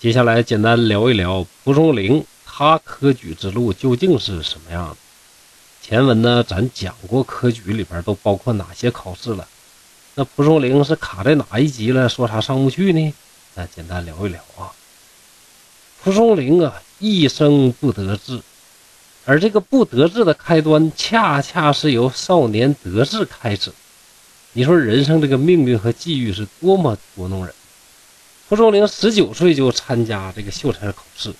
接下来简单聊一聊蒲松龄他科举之路究竟是什么样的。前文呢，咱讲过科举里边都包括哪些考试了。那蒲松龄是卡在哪一级了？说啥上不去呢？那简单聊一聊啊。蒲松龄啊，一生不得志，而这个不得志的开端，恰恰是由少年得志开始。你说人生这个命运和际遇是多么捉弄人！蒲松龄十九岁就参加这个秀才考试，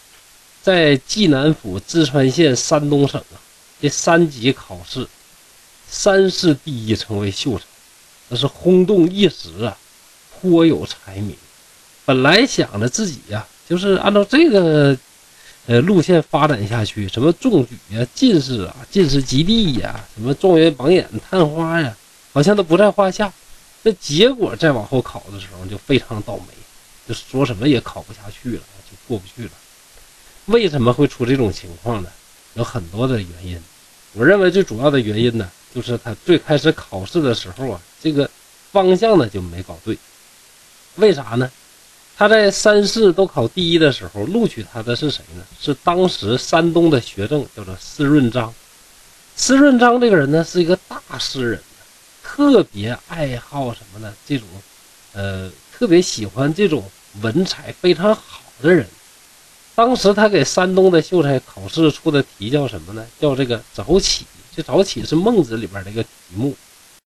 在济南府淄川县山东省啊，这三级考试，三试第一，成为秀才。那是轰动一时啊，颇有才名。本来想着自己呀，就是按照这个呃路线发展下去，什么中举呀、进士啊、进士及第呀、什么状元榜眼、探花呀，好像都不在话下。这结果再往后考的时候，就非常倒霉，就说什么也考不下去了，就过不去了。为什么会出这种情况呢？有很多的原因。我认为最主要的原因呢，就是他最开始考试的时候啊。这个方向呢就没搞对，为啥呢？他在三试都考第一的时候，录取他的是谁呢？是当时山东的学政，叫做施润章。施润章这个人呢，是一个大诗人，特别爱好什么呢？这种，呃，特别喜欢这种文采非常好的人。当时他给山东的秀才考试出的题叫什么呢？叫这个早起。这早起是孟子里边的一个题目。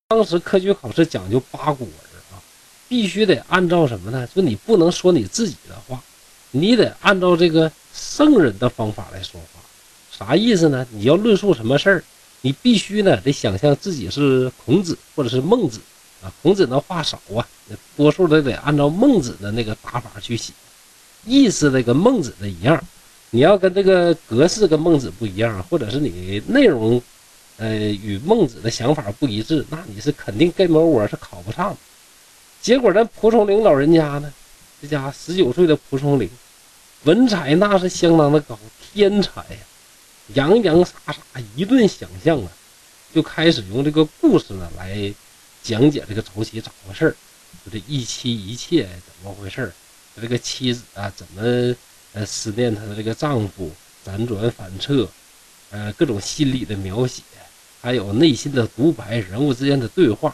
当时科举考试讲究八股文啊，必须得按照什么呢？就你不能说你自己的话，你得按照这个圣人的方法来说话。啥意思呢？你要论述什么事儿，你必须呢得想象自己是孔子或者是孟子啊。孔子那话少啊，多数都得按照孟子的那个打法去写，意思那跟孟子的一样。你要跟这个格式跟孟子不一样，或者是你内容。呃，与孟子的想法不一致，那你是肯定跟某我是考不上。结果咱蒲松龄老人家呢，这家十九岁的蒲松龄，文采那是相当的高，天才呀，洋洋洒洒一顿想象啊，就开始用这个故事呢来讲解这个早起咋回事儿，就这一妻一妾怎么回事儿，这个妻子啊怎么呃思念她的这个丈夫，辗转反侧，呃各种心理的描写。还有内心的独白，人物之间的对话，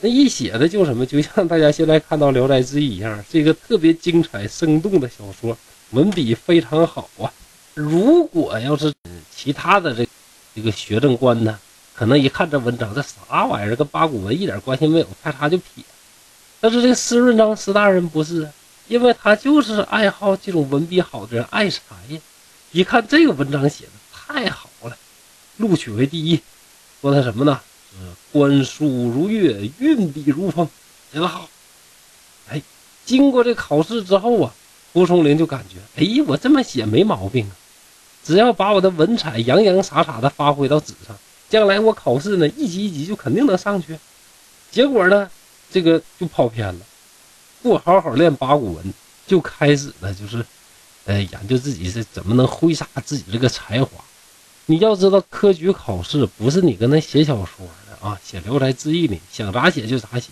那一写的就什么，就像大家现在看到《聊斋志异》一样，是一个特别精彩生动的小说，文笔非常好啊。如果要是其他的这这个学政官呢，可能一看这文章，这啥玩意儿，跟八股文一点关系没有，咔嚓就撇。但是这个施润章施大人不是，因为他就是爱好这种文笔好的人，爱才呀。一看这个文章写的太好了，录取为第一。说他什么呢？嗯，观书如月，运笔如风，写得好。哎，经过这考试之后啊，蒲松龄就感觉，哎，我这么写没毛病啊。只要把我的文采洋洋洒洒的发挥到纸上，将来我考试呢，一级一级就肯定能上去。结果呢，这个就跑偏了，不好好练八股文，就开始了，就是，呃，研究自己是怎么能挥洒自己这个才华。你要知道，科举考试不是你跟那写小说的啊，写《聊斋志异》呢，想咋写就咋写，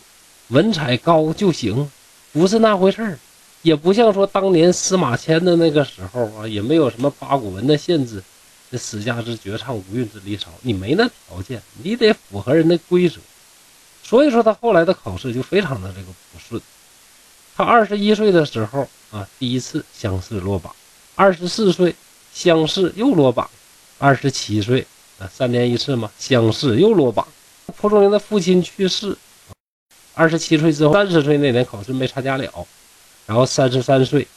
文采高就行，不是那回事儿，也不像说当年司马迁的那个时候啊，也没有什么八股文的限制，这史家之绝唱，无韵之离骚，你没那条件，你得符合人的规则，所以说他后来的考试就非常的这个不顺。他二十一岁的时候啊，第一次乡试落榜，二十四岁乡试又落榜。二十七岁啊，三年一次嘛，乡试又落榜。蒲松龄的父亲去世，二十七岁之后，三十岁那年考试没参加了，然后三十三岁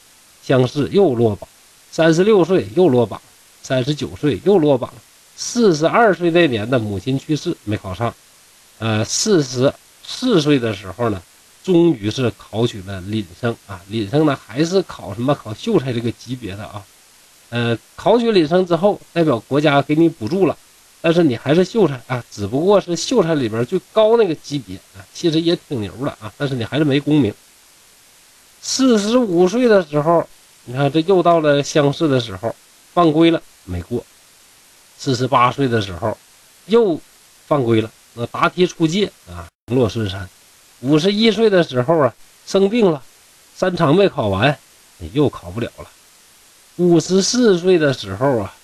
乡试又落榜，三十六岁又落榜，三十九岁又落榜，四十二岁那年的母亲去世没考上，呃，四十四岁的时候呢，终于是考取了廪生啊，廪生呢还是考什么考秀才这个级别的啊。呃，考取廪生之后，代表国家给你补助了，但是你还是秀才啊，只不过是秀才里边最高那个级别啊，其实也挺牛的啊，但是你还是没功名。四十五岁的时候，你看这又到了乡试的时候，犯规了没过。四十八岁的时候，又犯规了，那答题出界啊，名落孙山。五十一岁的时候啊，生病了，三场没考完。又考不了了。五十四岁的时候啊，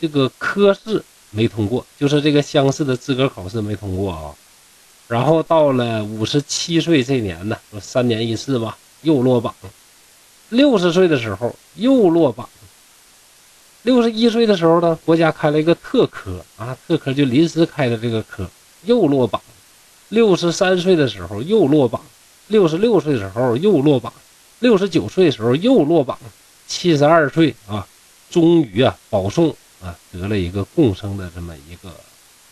这个科试没通过，就是这个乡试的资格考试没通过啊。然后到了五十七岁这年呢，三年一次吧，又落榜。六十岁的时候又落榜。六十一岁的时候呢，国家开了一个特科啊，特科就临时开的这个科，又落榜。六十三岁的时候又落榜，六十六岁的时候又落榜，六十九岁的时候又落榜。七十二岁啊，终于啊保送啊得了一个贡生的这么一个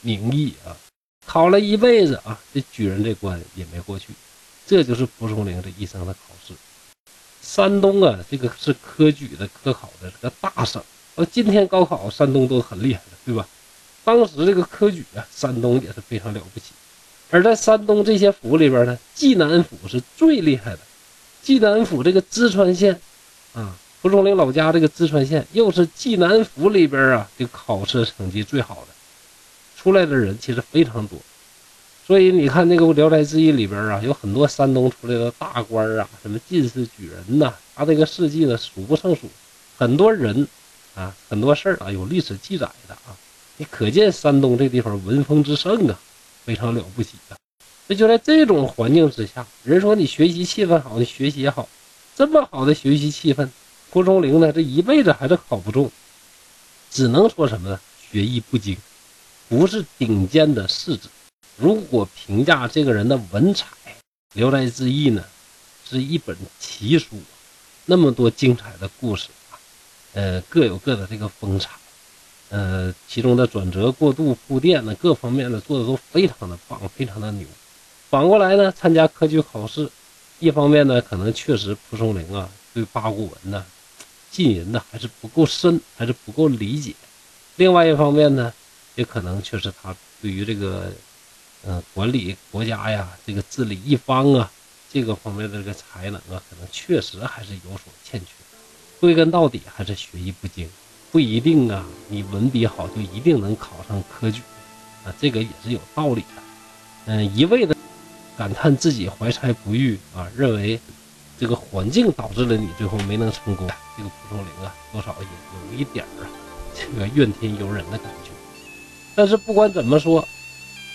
名义啊，考了一辈子啊，这举人这关也没过去，这就是蒲松龄这一生的考试。山东啊，这个是科举的科考的这个大省，呃，今天高考山东都很厉害的，对吧？当时这个科举啊，山东也是非常了不起。而在山东这些府里边呢，济南府是最厉害的。济南府这个淄川县啊。蒲松龄老家这个淄川县，又是济南府里边啊，这考试成绩最好的，出来的人其实非常多。所以你看那个《聊斋志异》里边啊，有很多山东出来的大官啊，什么进士、举人呐，他这个事迹呢数不胜数，很多人啊，很多事儿啊，有历史记载的啊。你可见山东这地方文风之盛啊，非常了不起的。那就在这种环境之下，人说你学习气氛好，你学习也好，这么好的学习气氛。蒲松龄呢，这一辈子还是考不中，只能说什么呢？学艺不精，不是顶尖的士子。如果评价这个人的文采，《聊斋志异》呢，是一本奇书，那么多精彩的故事，呃，各有各的这个风采，呃，其中的转折、过渡、铺垫呢，各方面的做的都非常的棒，非常的牛。反过来呢，参加科举考试，一方面呢，可能确实蒲松龄啊，对八股文呢。进人呢还是不够深，还是不够理解。另外一方面呢，也可能确实他对于这个，嗯，管理国家呀，这个治理一方啊，这个方面的这个才能啊，可能确实还是有所欠缺。归根到底还是学艺不精，不一定啊，你文笔好就一定能考上科举啊，这个也是有道理的。嗯，一味的感叹自己怀才不遇啊，认为。这个环境导致了你最后没能成功。这个蒲松龄啊，多少也有一点儿啊，这个怨天尤人的感觉。但是不管怎么说，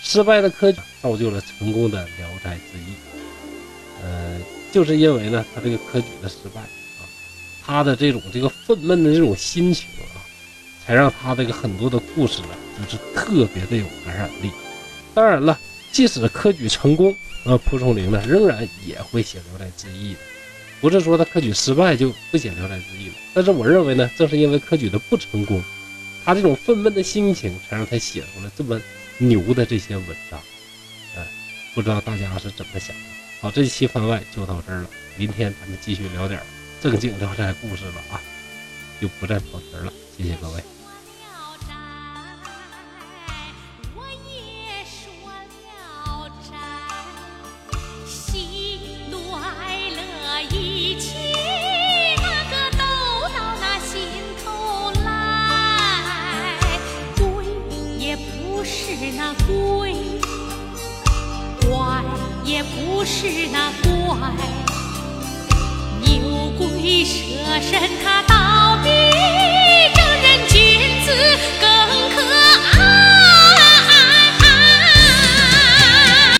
失败的科举造就了成功的《聊斋志异》。呃，就是因为呢，他这个科举的失败，他的这种这个愤懑的这种心情啊，才让他这个很多的故事呢，就是特别的有感染力。当然了，即使科举成功，呃，蒲松龄呢，仍然也会写《聊斋志异》的。不是说他科举失败就不写《聊斋志异》了，但是我认为呢，正是因为科举的不成功，他这种愤懑的心情，才让他写出了这么牛的这些文章。哎，不知道大家是怎么想的？好，这期番外就到这儿了，明天咱们继续聊点儿正经聊斋故事了啊，就不再跑题了。谢谢各位。是那怪舍身他倒兵。